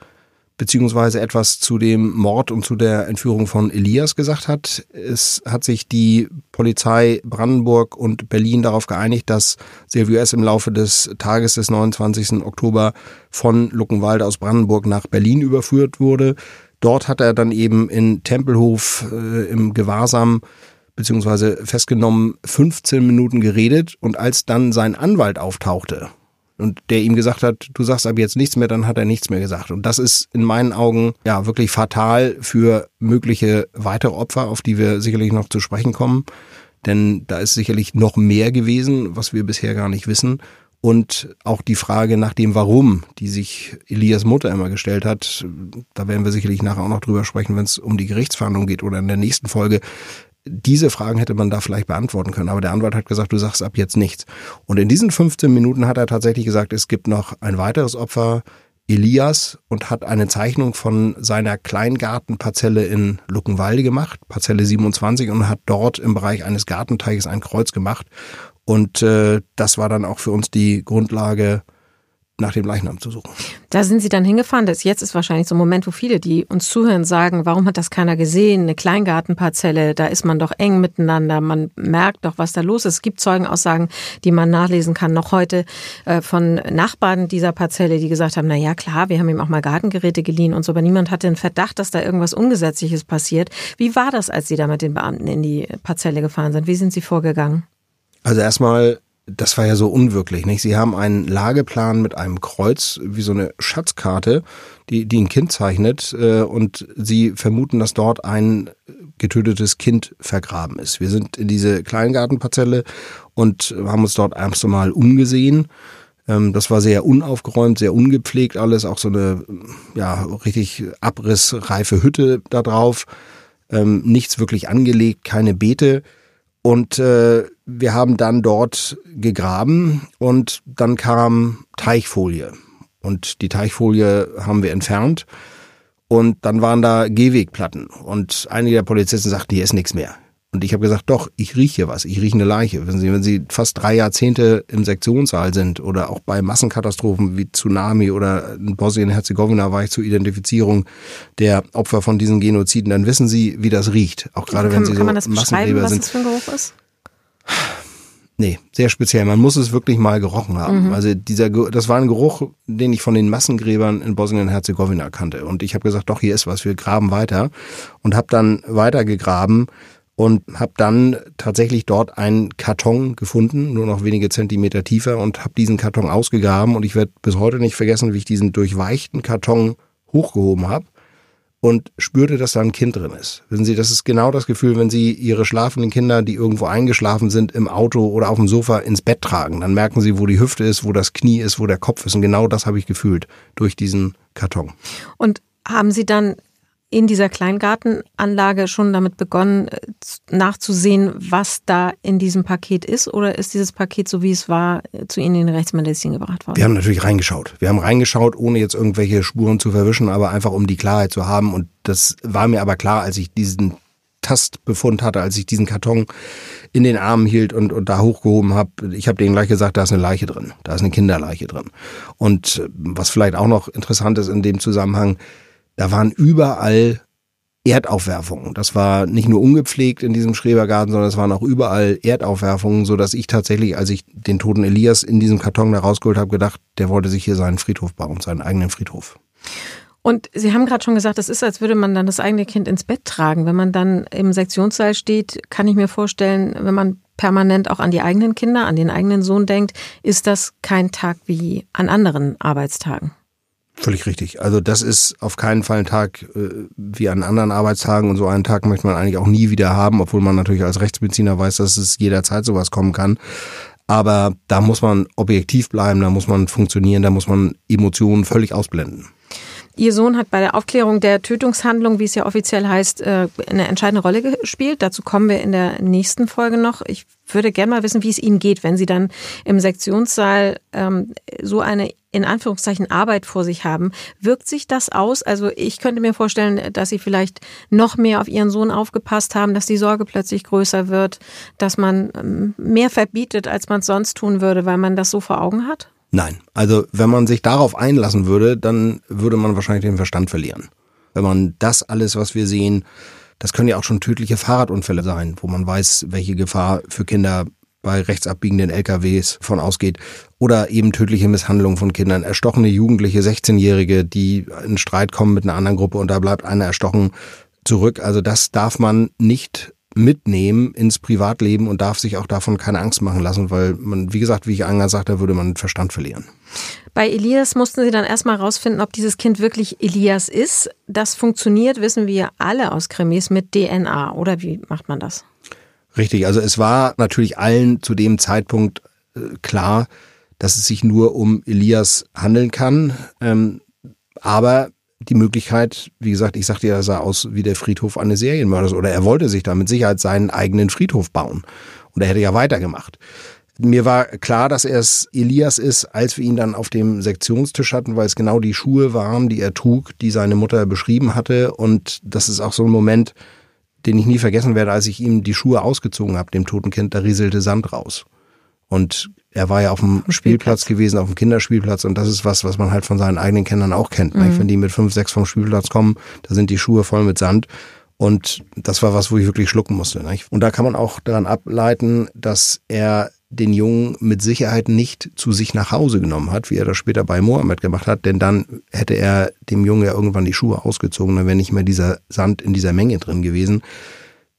beziehungsweise etwas zu dem Mord und zu der Entführung von Elias gesagt hat. Es hat sich die Polizei Brandenburg und Berlin darauf geeinigt, dass Silvio S. im Laufe des Tages des 29. Oktober von Luckenwalde aus Brandenburg nach Berlin überführt wurde. Dort hat er dann eben in Tempelhof äh, im Gewahrsam beziehungsweise festgenommen 15 Minuten geredet und als dann sein Anwalt auftauchte, und der ihm gesagt hat, du sagst ab jetzt nichts mehr, dann hat er nichts mehr gesagt. Und das ist in meinen Augen ja wirklich fatal für mögliche weitere Opfer, auf die wir sicherlich noch zu sprechen kommen. Denn da ist sicherlich noch mehr gewesen, was wir bisher gar nicht wissen. Und auch die Frage nach dem Warum, die sich Elias Mutter immer gestellt hat, da werden wir sicherlich nachher auch noch drüber sprechen, wenn es um die Gerichtsverhandlung geht oder in der nächsten Folge. Diese Fragen hätte man da vielleicht beantworten können, aber der Anwalt hat gesagt, du sagst ab jetzt nichts. Und in diesen 15 Minuten hat er tatsächlich gesagt, es gibt noch ein weiteres Opfer, Elias, und hat eine Zeichnung von seiner Kleingartenparzelle in Luckenwalde gemacht, Parzelle 27, und hat dort im Bereich eines Gartenteiches ein Kreuz gemacht. Und äh, das war dann auch für uns die Grundlage nach dem Leichnam zu suchen. Da sind Sie dann hingefahren. Das jetzt ist wahrscheinlich so ein Moment, wo viele, die uns zuhören, sagen, warum hat das keiner gesehen? Eine Kleingartenparzelle, da ist man doch eng miteinander. Man merkt doch, was da los ist. Es gibt Zeugenaussagen, die man nachlesen kann, noch heute äh, von Nachbarn dieser Parzelle, die gesagt haben, na ja, klar, wir haben ihm auch mal Gartengeräte geliehen und so, aber niemand hatte den Verdacht, dass da irgendwas Ungesetzliches passiert. Wie war das, als Sie da mit den Beamten in die Parzelle gefahren sind? Wie sind Sie vorgegangen? Also erstmal das war ja so unwirklich, nicht? Sie haben einen Lageplan mit einem Kreuz, wie so eine Schatzkarte, die, die ein Kind zeichnet, äh, und sie vermuten, dass dort ein getötetes Kind vergraben ist. Wir sind in diese Kleingartenparzelle und haben uns dort erst einmal umgesehen. Ähm, das war sehr unaufgeräumt, sehr ungepflegt alles, auch so eine, ja, richtig abrissreife Hütte da drauf. Ähm, nichts wirklich angelegt, keine Beete. Und äh, wir haben dann dort gegraben und dann kam Teichfolie. Und die Teichfolie haben wir entfernt. Und dann waren da Gehwegplatten. Und einige der Polizisten sagten, hier ist nichts mehr. Und ich habe gesagt, doch, ich rieche was, ich rieche eine Leiche. Wenn Sie, wenn Sie fast drei Jahrzehnte im Sektionssaal sind oder auch bei Massenkatastrophen wie Tsunami oder in Bosnien-Herzegowina war ich zur Identifizierung der Opfer von diesen Genoziden, dann wissen Sie, wie das riecht. Auch gerade kann, wenn Sie kann man so das beschreiben, was sind. das für ein Geruch ist? Nee, sehr speziell. Man muss es wirklich mal gerochen haben. Mhm. Also dieser, das war ein Geruch, den ich von den Massengräbern in Bosnien-Herzegowina kannte. Und ich habe gesagt, doch, hier ist was, wir graben weiter. Und habe dann weiter gegraben und habe dann tatsächlich dort einen Karton gefunden, nur noch wenige Zentimeter tiefer und habe diesen Karton ausgegraben. Und ich werde bis heute nicht vergessen, wie ich diesen durchweichten Karton hochgehoben habe und spürte, dass da ein Kind drin ist. Wissen Sie, das ist genau das Gefühl, wenn Sie Ihre schlafenden Kinder, die irgendwo eingeschlafen sind, im Auto oder auf dem Sofa ins Bett tragen. Dann merken Sie, wo die Hüfte ist, wo das Knie ist, wo der Kopf ist. Und genau das habe ich gefühlt durch diesen Karton. Und haben Sie dann in dieser Kleingartenanlage schon damit begonnen, äh, nachzusehen, was da in diesem Paket ist? Oder ist dieses Paket, so wie es war, äh, zu Ihnen in die Rechtsmedizin gebracht worden? Wir haben natürlich reingeschaut. Wir haben reingeschaut, ohne jetzt irgendwelche Spuren zu verwischen, aber einfach um die Klarheit zu haben. Und das war mir aber klar, als ich diesen Tastbefund hatte, als ich diesen Karton in den Armen hielt und, und da hochgehoben habe. Ich habe denen gleich gesagt, da ist eine Leiche drin, da ist eine Kinderleiche drin. Und äh, was vielleicht auch noch interessant ist in dem Zusammenhang, da waren überall Erdaufwerfungen. Das war nicht nur ungepflegt in diesem Schrebergarten, sondern es waren auch überall Erdaufwerfungen, so dass ich tatsächlich, als ich den toten Elias in diesem Karton da rausgeholt habe, gedacht, der wollte sich hier seinen Friedhof bauen, seinen eigenen Friedhof. Und Sie haben gerade schon gesagt, es ist, als würde man dann das eigene Kind ins Bett tragen. Wenn man dann im Sektionssaal steht, kann ich mir vorstellen, wenn man permanent auch an die eigenen Kinder, an den eigenen Sohn denkt, ist das kein Tag wie an anderen Arbeitstagen. Völlig richtig. Also das ist auf keinen Fall ein Tag äh, wie an anderen Arbeitstagen und so einen Tag möchte man eigentlich auch nie wieder haben, obwohl man natürlich als Rechtsmediziner weiß, dass es jederzeit sowas kommen kann. Aber da muss man objektiv bleiben, da muss man funktionieren, da muss man Emotionen völlig ausblenden. Ihr Sohn hat bei der Aufklärung der Tötungshandlung, wie es ja offiziell heißt, äh, eine entscheidende Rolle gespielt. Dazu kommen wir in der nächsten Folge noch. Ich würde gerne mal wissen, wie es Ihnen geht, wenn Sie dann im Sektionssaal ähm, so eine in Anführungszeichen Arbeit vor sich haben. Wirkt sich das aus? Also ich könnte mir vorstellen, dass Sie vielleicht noch mehr auf Ihren Sohn aufgepasst haben, dass die Sorge plötzlich größer wird, dass man ähm, mehr verbietet, als man es sonst tun würde, weil man das so vor Augen hat? Nein, also wenn man sich darauf einlassen würde, dann würde man wahrscheinlich den Verstand verlieren. Wenn man das alles, was wir sehen, das können ja auch schon tödliche Fahrradunfälle sein, wo man weiß, welche Gefahr für Kinder bei rechtsabbiegenden LKWs von ausgeht. Oder eben tödliche Misshandlungen von Kindern, erstochene Jugendliche, 16-Jährige, die in Streit kommen mit einer anderen Gruppe und da bleibt einer erstochen zurück. Also das darf man nicht mitnehmen ins Privatleben und darf sich auch davon keine Angst machen lassen, weil man, wie gesagt, wie ich eingangs sagte, würde man Verstand verlieren. Bei Elias mussten sie dann erstmal rausfinden, ob dieses Kind wirklich Elias ist. Das funktioniert, wissen wir alle aus Krimis, mit DNA. Oder wie macht man das? Richtig, also es war natürlich allen zu dem Zeitpunkt äh, klar, dass es sich nur um Elias handeln kann. Ähm, aber die Möglichkeit, wie gesagt, ich sagte ja, er sah aus wie der Friedhof eines Serienmörders oder er wollte sich da mit Sicherheit seinen eigenen Friedhof bauen. Und er hätte ja weitergemacht. Mir war klar, dass er es Elias ist, als wir ihn dann auf dem Sektionstisch hatten, weil es genau die Schuhe waren, die er trug, die seine Mutter beschrieben hatte. Und das ist auch so ein Moment, den ich nie vergessen werde, als ich ihm die Schuhe ausgezogen habe, dem toten Kind, da rieselte Sand raus. Und er war ja auf dem Spielplatz. Spielplatz gewesen, auf dem Kinderspielplatz und das ist was, was man halt von seinen eigenen Kindern auch kennt. Mhm. Wenn die mit fünf, sechs vom Spielplatz kommen, da sind die Schuhe voll mit Sand und das war was, wo ich wirklich schlucken musste. Nicht? Und da kann man auch daran ableiten, dass er den Jungen mit Sicherheit nicht zu sich nach Hause genommen hat, wie er das später bei Mohammed gemacht hat, denn dann hätte er dem Jungen ja irgendwann die Schuhe ausgezogen, dann wäre nicht mehr dieser Sand in dieser Menge drin gewesen.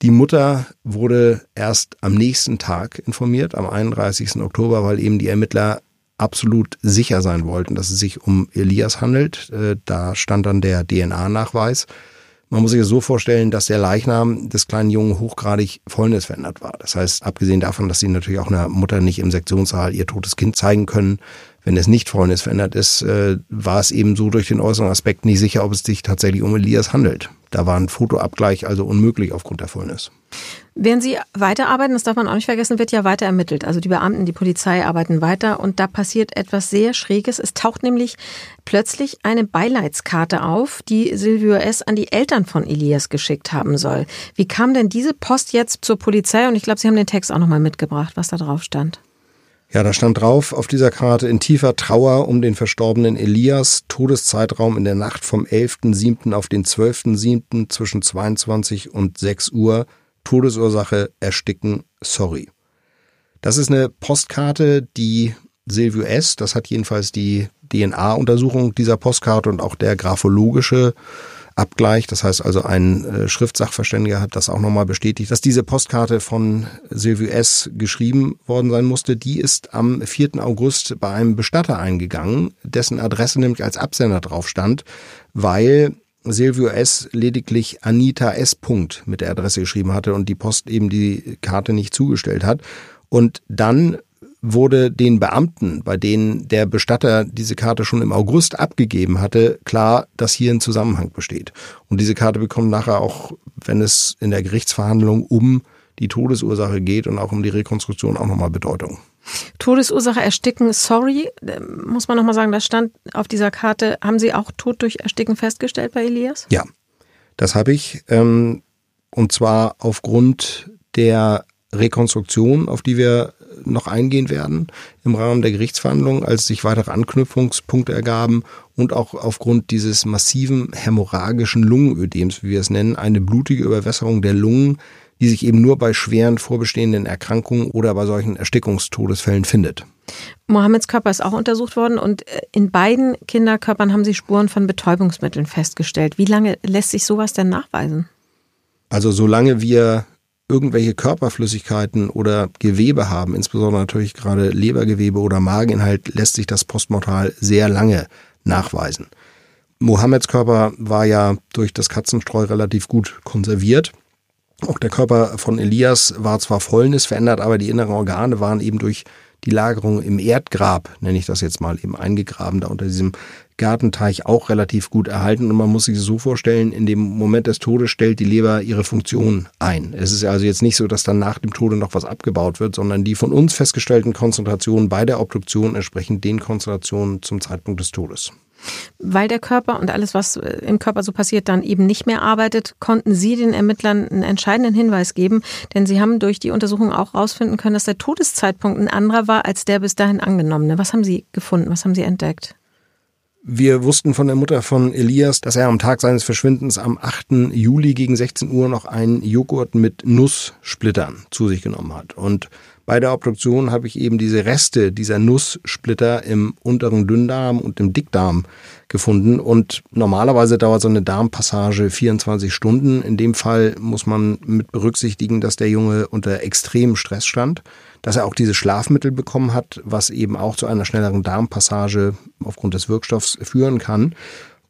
Die Mutter wurde erst am nächsten Tag informiert, am 31. Oktober, weil eben die Ermittler absolut sicher sein wollten, dass es sich um Elias handelt. Äh, da stand dann der DNA-Nachweis. Man muss sich das so vorstellen, dass der Leichnam des kleinen Jungen hochgradig fäulnisverändert war. Das heißt, abgesehen davon, dass sie natürlich auch einer Mutter nicht im Sektionssaal ihr totes Kind zeigen können, wenn es nicht fäulnisverändert ist, äh, war es eben so durch den äußeren Aspekt nicht sicher, ob es sich tatsächlich um Elias handelt. Da war ein Fotoabgleich also unmöglich aufgrund der Fäulnis. Während Sie weiterarbeiten, das darf man auch nicht vergessen, wird ja weiter ermittelt. Also die Beamten, die Polizei arbeiten weiter und da passiert etwas sehr Schräges. Es taucht nämlich plötzlich eine Beileidskarte auf, die Silvio S. an die Eltern von Elias geschickt haben soll. Wie kam denn diese Post jetzt zur Polizei? Und ich glaube, Sie haben den Text auch nochmal mitgebracht, was da drauf stand. Ja, da stand drauf auf dieser Karte in tiefer Trauer um den verstorbenen Elias, Todeszeitraum in der Nacht vom 11.07. auf den 12.07. zwischen 22 und 6 Uhr, Todesursache Ersticken, sorry. Das ist eine Postkarte, die Silvio S., das hat jedenfalls die DNA-Untersuchung dieser Postkarte und auch der graphologische Abgleich. Das heißt also, ein äh, Schriftsachverständiger hat das auch nochmal bestätigt, dass diese Postkarte von Silvio S. geschrieben worden sein musste. Die ist am 4. August bei einem Bestatter eingegangen, dessen Adresse nämlich als Absender drauf stand, weil Silvio S. lediglich Anita S. mit der Adresse geschrieben hatte und die Post eben die Karte nicht zugestellt hat. Und dann wurde den Beamten, bei denen der Bestatter diese Karte schon im August abgegeben hatte, klar, dass hier ein Zusammenhang besteht. Und diese Karte bekommt nachher auch, wenn es in der Gerichtsverhandlung um die Todesursache geht und auch um die Rekonstruktion auch nochmal Bedeutung. Todesursache ersticken, sorry, muss man nochmal sagen, das stand auf dieser Karte. Haben Sie auch Tod durch Ersticken festgestellt bei Elias? Ja, das habe ich. Ähm, und zwar aufgrund der Rekonstruktion, auf die wir noch eingehen werden im Rahmen der Gerichtsverhandlungen, als sich weitere Anknüpfungspunkte ergaben und auch aufgrund dieses massiven hämorrhagischen Lungenödems, wie wir es nennen, eine blutige Überwässerung der Lungen, die sich eben nur bei schweren vorbestehenden Erkrankungen oder bei solchen Erstickungstodesfällen findet. Mohammeds Körper ist auch untersucht worden und äh, in beiden Kinderkörpern haben sie Spuren von Betäubungsmitteln festgestellt. Wie lange lässt sich sowas denn nachweisen? Also solange wir irgendwelche Körperflüssigkeiten oder Gewebe haben, insbesondere natürlich gerade Lebergewebe oder Mageninhalt, lässt sich das postmortal sehr lange nachweisen. Mohammeds Körper war ja durch das Katzenstreu relativ gut konserviert. Auch der Körper von Elias war zwar fäulnisverändert, aber die inneren Organe waren eben durch die Lagerung im Erdgrab, nenne ich das jetzt mal, eben eingegraben, da unter diesem Gartenteich auch relativ gut erhalten. Und man muss sich so vorstellen, in dem Moment des Todes stellt die Leber ihre Funktion ein. Es ist also jetzt nicht so, dass dann nach dem Tode noch was abgebaut wird, sondern die von uns festgestellten Konzentrationen bei der Obduktion entsprechen den Konzentrationen zum Zeitpunkt des Todes. Weil der Körper und alles, was äh, im Körper so passiert, dann eben nicht mehr arbeitet, konnten Sie den Ermittlern einen entscheidenden Hinweis geben, denn Sie haben durch die Untersuchung auch herausfinden können, dass der Todeszeitpunkt ein anderer war als der bis dahin angenommene. Was haben Sie gefunden? Was haben Sie entdeckt? Wir wussten von der Mutter von Elias, dass er am Tag seines Verschwindens am 8. Juli gegen 16 Uhr noch einen Joghurt mit Nusssplittern zu sich genommen hat. Und Bei der Obduktion habe ich eben diese Reste dieser Nusssplitter im unteren Dünndarm und im Dickdarm gefunden. Und normalerweise dauert so eine Darmpassage 24 Stunden. In dem Fall muss man mit berücksichtigen, dass der Junge unter extremem Stress stand, dass er auch diese Schlafmittel bekommen hat, was eben auch zu einer schnelleren Darmpassage aufgrund des Wirkstoffs führen kann.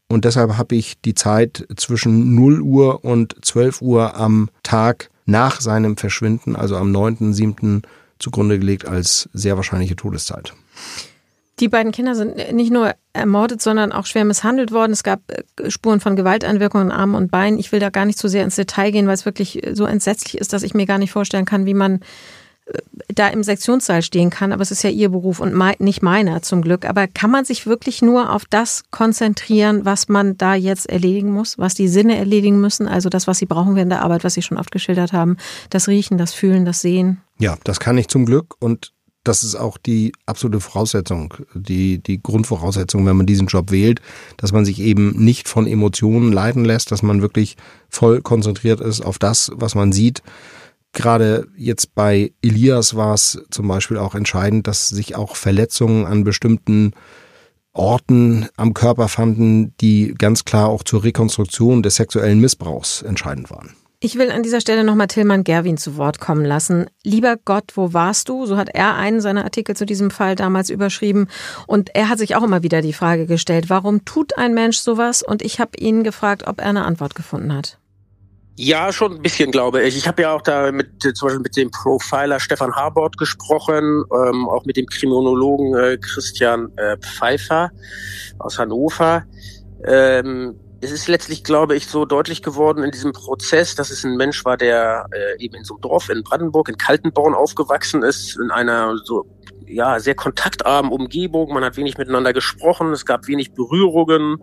Und deshalb habe ich die Zeit zwischen 0 Uhr und 12 Uhr am Tag nach seinem Verschwinden, also am 9.7., zugrunde gelegt als sehr wahrscheinliche Todeszeit. Die beiden Kinder sind nicht nur ermordet, sondern auch schwer misshandelt worden. Es gab äh, Spuren von Gewalteinwirkungen in Armen und Beinen. Ich will da gar nicht so sehr ins Detail gehen, weil es wirklich so entsetzlich ist, dass ich mir gar nicht vorstellen kann, wie man da im Sektionssaal stehen kann. Aber es ist ja ihr Beruf und nicht meiner zum Glück. Aber kann man sich wirklich nur auf das konzentrieren, was man da jetzt erledigen muss, was die Sinne erledigen müssen? Also das, was sie brauchen während der Arbeit, was Sie schon oft geschildert haben. Das Riechen, das Fühlen, das Sehen. Ja, das kann ich zum Glück und das ist auch die absolute Voraussetzung, die, die Grundvoraussetzung, wenn man diesen Job wählt, dass man sich eben nicht von Emotionen leiten lässt, dass man wirklich voll konzentriert ist auf das, was man sieht. Gerade jetzt bei Elias war es zum Beispiel auch entscheidend, dass sich auch Verletzungen an bestimmten Orten am Körper fanden, die ganz klar auch zur Rekonstruktion des sexuellen Missbrauchs entscheidend waren. Ich will an dieser Stelle nochmal Tillmann Gerwin zu Wort kommen lassen. Lieber Gott, wo warst du? So hat er einen seiner Artikel zu diesem Fall damals überschrieben. Und er hat sich auch immer wieder die Frage gestellt, warum tut ein Mensch sowas? Und ich habe ihn gefragt, ob er eine Antwort gefunden hat. Ja, schon ein bisschen, glaube ich. Ich habe ja auch da mit zum Beispiel mit dem Profiler Stefan Harbord gesprochen, ähm, auch mit dem Kriminologen äh, Christian äh, Pfeiffer aus Hannover. Ähm, es ist letztlich, glaube ich, so deutlich geworden in diesem Prozess, dass es ein Mensch war, der äh, eben in so einem Dorf in Brandenburg, in Kaltenborn aufgewachsen ist, in einer so ja sehr kontaktarmen Umgebung. Man hat wenig miteinander gesprochen, es gab wenig Berührungen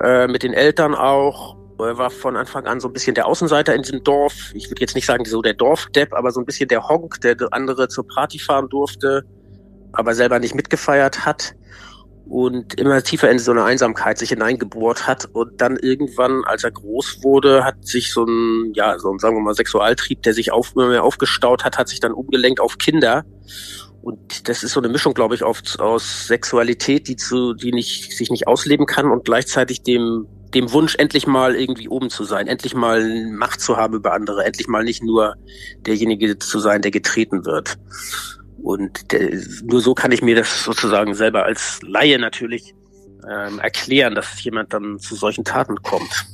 äh, mit den Eltern auch. Er war von Anfang an so ein bisschen der Außenseiter in diesem Dorf. Ich würde jetzt nicht sagen so der Dorfdepp, aber so ein bisschen der Honk, der andere zur Party fahren durfte, aber selber nicht mitgefeiert hat und immer tiefer in so eine Einsamkeit sich hineingebohrt hat und dann irgendwann, als er groß wurde, hat sich so ein, ja, so ein, sagen wir mal, Sexualtrieb, der sich auf, immer mehr aufgestaut hat, hat sich dann umgelenkt auf Kinder. Und das ist so eine Mischung, glaube ich, auf, aus Sexualität, die zu, die nicht, sich nicht ausleben kann und gleichzeitig dem, dem Wunsch, endlich mal irgendwie oben zu sein, endlich mal Macht zu haben über andere, endlich mal nicht nur derjenige zu sein, der getreten wird. Und der, nur so kann ich mir das sozusagen selber als Laie natürlich ähm, erklären, dass jemand dann zu solchen Taten kommt.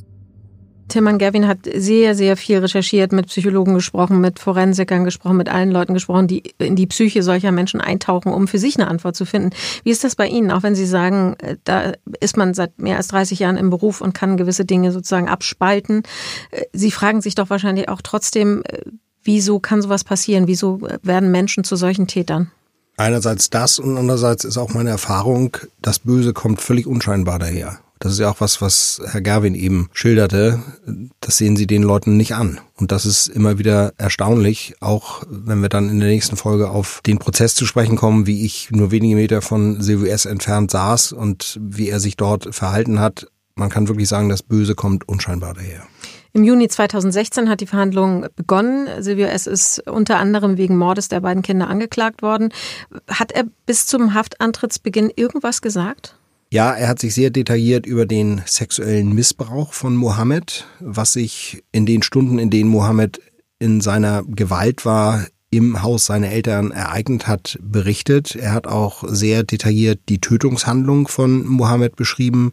Tilman Gavin hat sehr, sehr viel recherchiert, mit Psychologen gesprochen, mit Forensikern gesprochen, mit allen Leuten gesprochen, die in die Psyche solcher Menschen eintauchen, um für sich eine Antwort zu finden. Wie ist das bei Ihnen? Auch wenn Sie sagen, äh, da ist man seit mehr als 30 Jahren im Beruf und kann gewisse Dinge sozusagen abspalten. Äh, Sie fragen sich doch wahrscheinlich auch trotzdem, äh, Wieso kann sowas passieren? Wieso werden Menschen zu solchen Tätern? Einerseits das und andererseits ist auch meine Erfahrung, das Böse kommt völlig unscheinbar daher. Das ist ja auch was, was Herr Gerwin eben schilderte. Das sehen Sie den Leuten nicht an. Und das ist immer wieder erstaunlich, auch wenn wir dann in der nächsten Folge auf den Prozess zu sprechen kommen, wie ich nur wenige Meter von CWS entfernt saß und wie er sich dort verhalten hat. Man kann wirklich sagen, das Böse kommt unscheinbar daher. Im Juni 2016 hat die Verhandlung begonnen. Silvio S. ist unter anderem wegen Mordes der beiden Kinder angeklagt worden. Hat er bis zum Haftantrittsbeginn irgendwas gesagt? Ja, er hat sich sehr detailliert über den sexuellen Missbrauch von Mohammed, was sich in den Stunden, in denen Mohammed in seiner Gewalt war, im Haus seiner Eltern ereignet hat, berichtet. Er hat auch sehr detailliert die Tötungshandlung von Mohammed beschrieben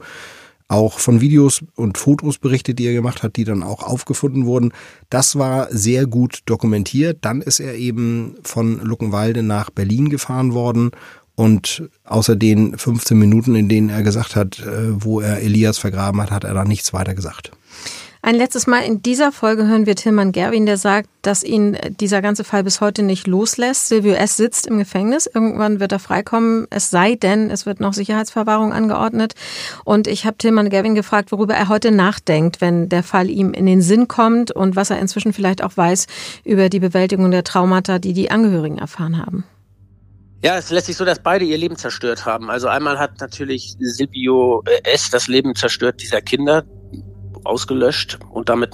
auch von Videos und Fotos berichtet, die er gemacht hat, die dann auch aufgefunden wurden. Das war sehr gut dokumentiert. Dann ist er eben von Luckenwalde nach Berlin gefahren worden und außer den 15 Minuten, in denen er gesagt hat, äh, wo er Elias vergraben hat, hat er da nichts weiter gesagt. Ein letztes Mal in dieser Folge hören wir Tilman Gerwin, der sagt, dass ihn dieser ganze Fall bis heute nicht loslässt. Silvio S. sitzt im Gefängnis. Irgendwann wird er freikommen, es sei denn, es wird noch Sicherheitsverwahrung angeordnet. Und ich habe Tilman Gerwin gefragt, worüber er heute nachdenkt, wenn der Fall ihm in den Sinn kommt und was er inzwischen vielleicht auch weiß über die Bewältigung der Traumata, die die Angehörigen erfahren haben. Ja, es lässt sich so, dass beide ihr Leben zerstört haben. Also einmal hat natürlich Silvio S. das Leben zerstört dieser Kinder, ausgelöscht und damit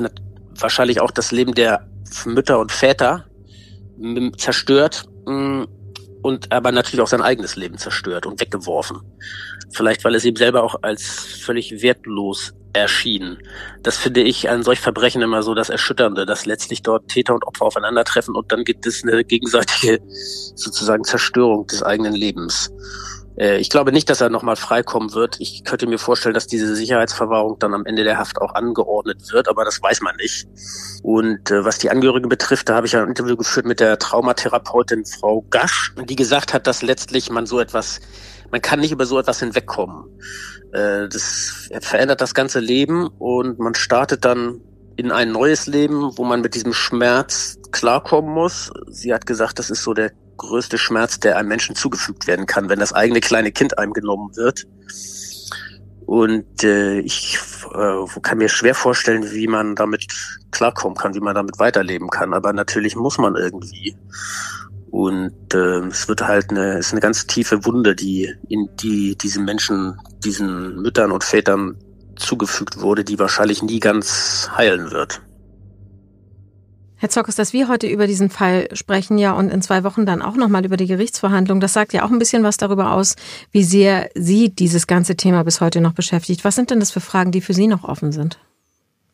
wahrscheinlich auch das Leben der Mütter und Väter zerstört. Und aber natürlich auch sein eigenes Leben zerstört und weggeworfen. Vielleicht, weil es ihm selber auch als völlig wertlos erschien. Das finde ich an solch Verbrechen immer so das Erschütternde, dass letztlich dort Täter und Opfer aufeinandertreffen und dann gibt es eine gegenseitige sozusagen Zerstörung des eigenen Lebens. Äh, ich glaube nicht, dass er nochmal freikommen wird. Ich könnte mir vorstellen, dass diese Sicherheitsverwahrung dann am Ende der Haft auch angeordnet wird, aber das weiß man nicht. Und äh, was die Angehörigen betrifft, da habe ich ein Interview geführt mit der Traumatherapeutin Frau Gasch, die gesagt hat, dass letztlich man so etwas, man kann nicht über so etwas hinwegkommen. Äh, das verändert das ganze Leben und man startet dann in ein neues Leben, wo man mit diesem Schmerz klarkommen muss. Sie hat gesagt, das ist so der größte Schmerz, der einem Menschen zugefügt werden kann, wenn das eigene kleine Kind einem genommen wird. Und äh, ich äh, kann mir schwer vorstellen, wie man damit klarkommen kann, wie man damit weiterleben kann. Aber natürlich muss man irgendwie. Und äh, es wird halt eine, es ist eine ganz tiefe Wunde, die in die diesen Menschen, diesen Müttern und Vätern zugefügt wurde, die wahrscheinlich nie ganz heilen wird. Herr Zockers, dass wir heute über diesen Fall sprechen, ja, und in zwei Wochen dann auch nochmal über die Gerichtsverhandlung, das sagt ja auch ein bisschen was darüber aus, wie sehr Sie dieses ganze Thema bis heute noch beschäftigt. Was sind denn das für Fragen, die für Sie noch offen sind?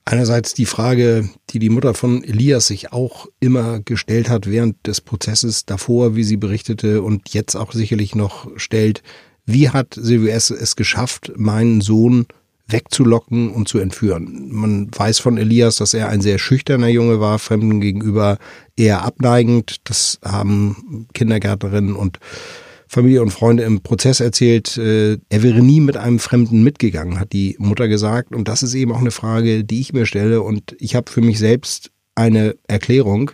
Einerseits die Frage, die die Mutter von Elias sich auch immer gestellt hat während des Prozesses davor, wie sie berichtete und jetzt auch sicherlich noch stellt. Wie hat Silvio S. es geschafft, meinen Sohn wegzulocken und zu entführen. Man weiß von Elias, dass er ein sehr schüchterner Junge war, Fremden gegenüber eher abneigend. Das haben Kindergärtnerinnen und Familie und Freunde im Prozess erzählt. Äh, er wäre nie mit einem Fremden mitgegangen, hat die Mutter gesagt. Und das ist eben auch eine Frage, die ich mir stelle. Und ich habe für mich selbst eine Erklärung.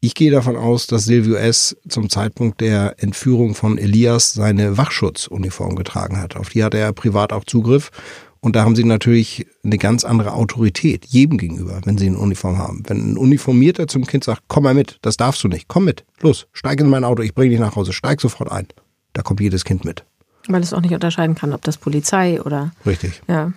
Ich gehe davon aus, dass Silvio S. zum Zeitpunkt der Entführung von Elias seine Wachschutzuniform getragen hat. Auf die hat er privat auch Zugriff. Und da haben sie natürlich eine ganz andere Autorität jedem gegenüber, wenn sie eine Uniform haben. Wenn ein Uniformierter zum Kind sagt, komm mal mit, das darfst du nicht, komm mit, los, steig in mein Auto, ich bringe dich nach Hause, steig sofort ein. Da kommt jedes Kind mit. Weil es auch nicht unterscheiden kann, ob das Polizei oder. Richtig. Ja.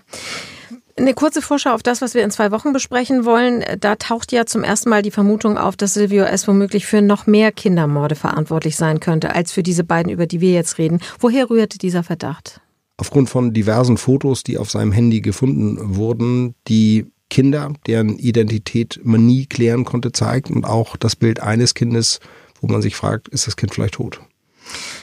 Eine kurze Vorschau auf das, was wir in zwei Wochen besprechen wollen. Da taucht ja zum ersten Mal die Vermutung auf, dass Silvio S. womöglich für noch mehr Kindermorde verantwortlich sein könnte, als für diese beiden, über die wir jetzt reden. Woher rührte dieser Verdacht? Aufgrund von diversen Fotos, die auf seinem Handy gefunden wurden, die Kinder, deren Identität man nie klären konnte, zeigt und auch das Bild eines Kindes, wo man sich fragt, ist das Kind vielleicht tot?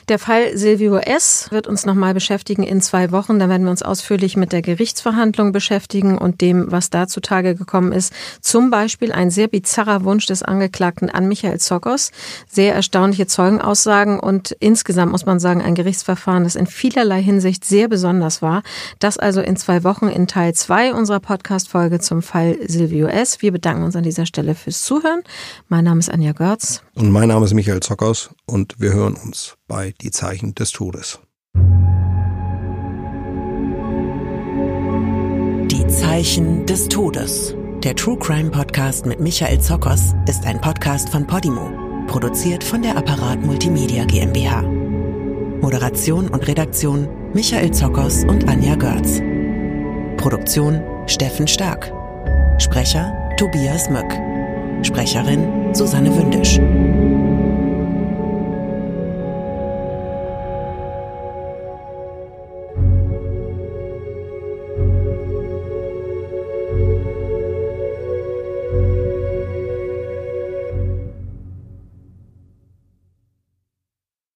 Der Fall Silvio S. wird uns nochmal beschäftigen in zwei Wochen. Da werden wir uns ausführlich mit der Gerichtsverhandlung beschäftigen und dem, was da zutage gekommen ist. Zum Beispiel ein sehr bizarrer Wunsch des Angeklagten an Michael Zokos. Sehr erstaunliche Zeugenaussagen und insgesamt muss man sagen, ein Gerichtsverfahren, das in vielerlei Hinsicht sehr besonders war. Das also in zwei Wochen in Teil zwei unserer Podcast-Folge zum Fall Silvio S. Wir bedanken uns an dieser Stelle fürs Zuhören. Mein Name ist Anja Görz. Und mein Name ist Michael Zokos und wir hören uns bei Die Zeichen des Todes. Die Zeichen des Todes. Der True Crime Podcast mit Michael Zokos ist ein Podcast von Podimo, produziert von der Apparat Multimedia GmbH. Moderation und Redaktion Michael Zokos und Anja Görz. Produktion Steffen Stark. Sprecher Tobias Möck. Sprecherin Susanne Wündisch.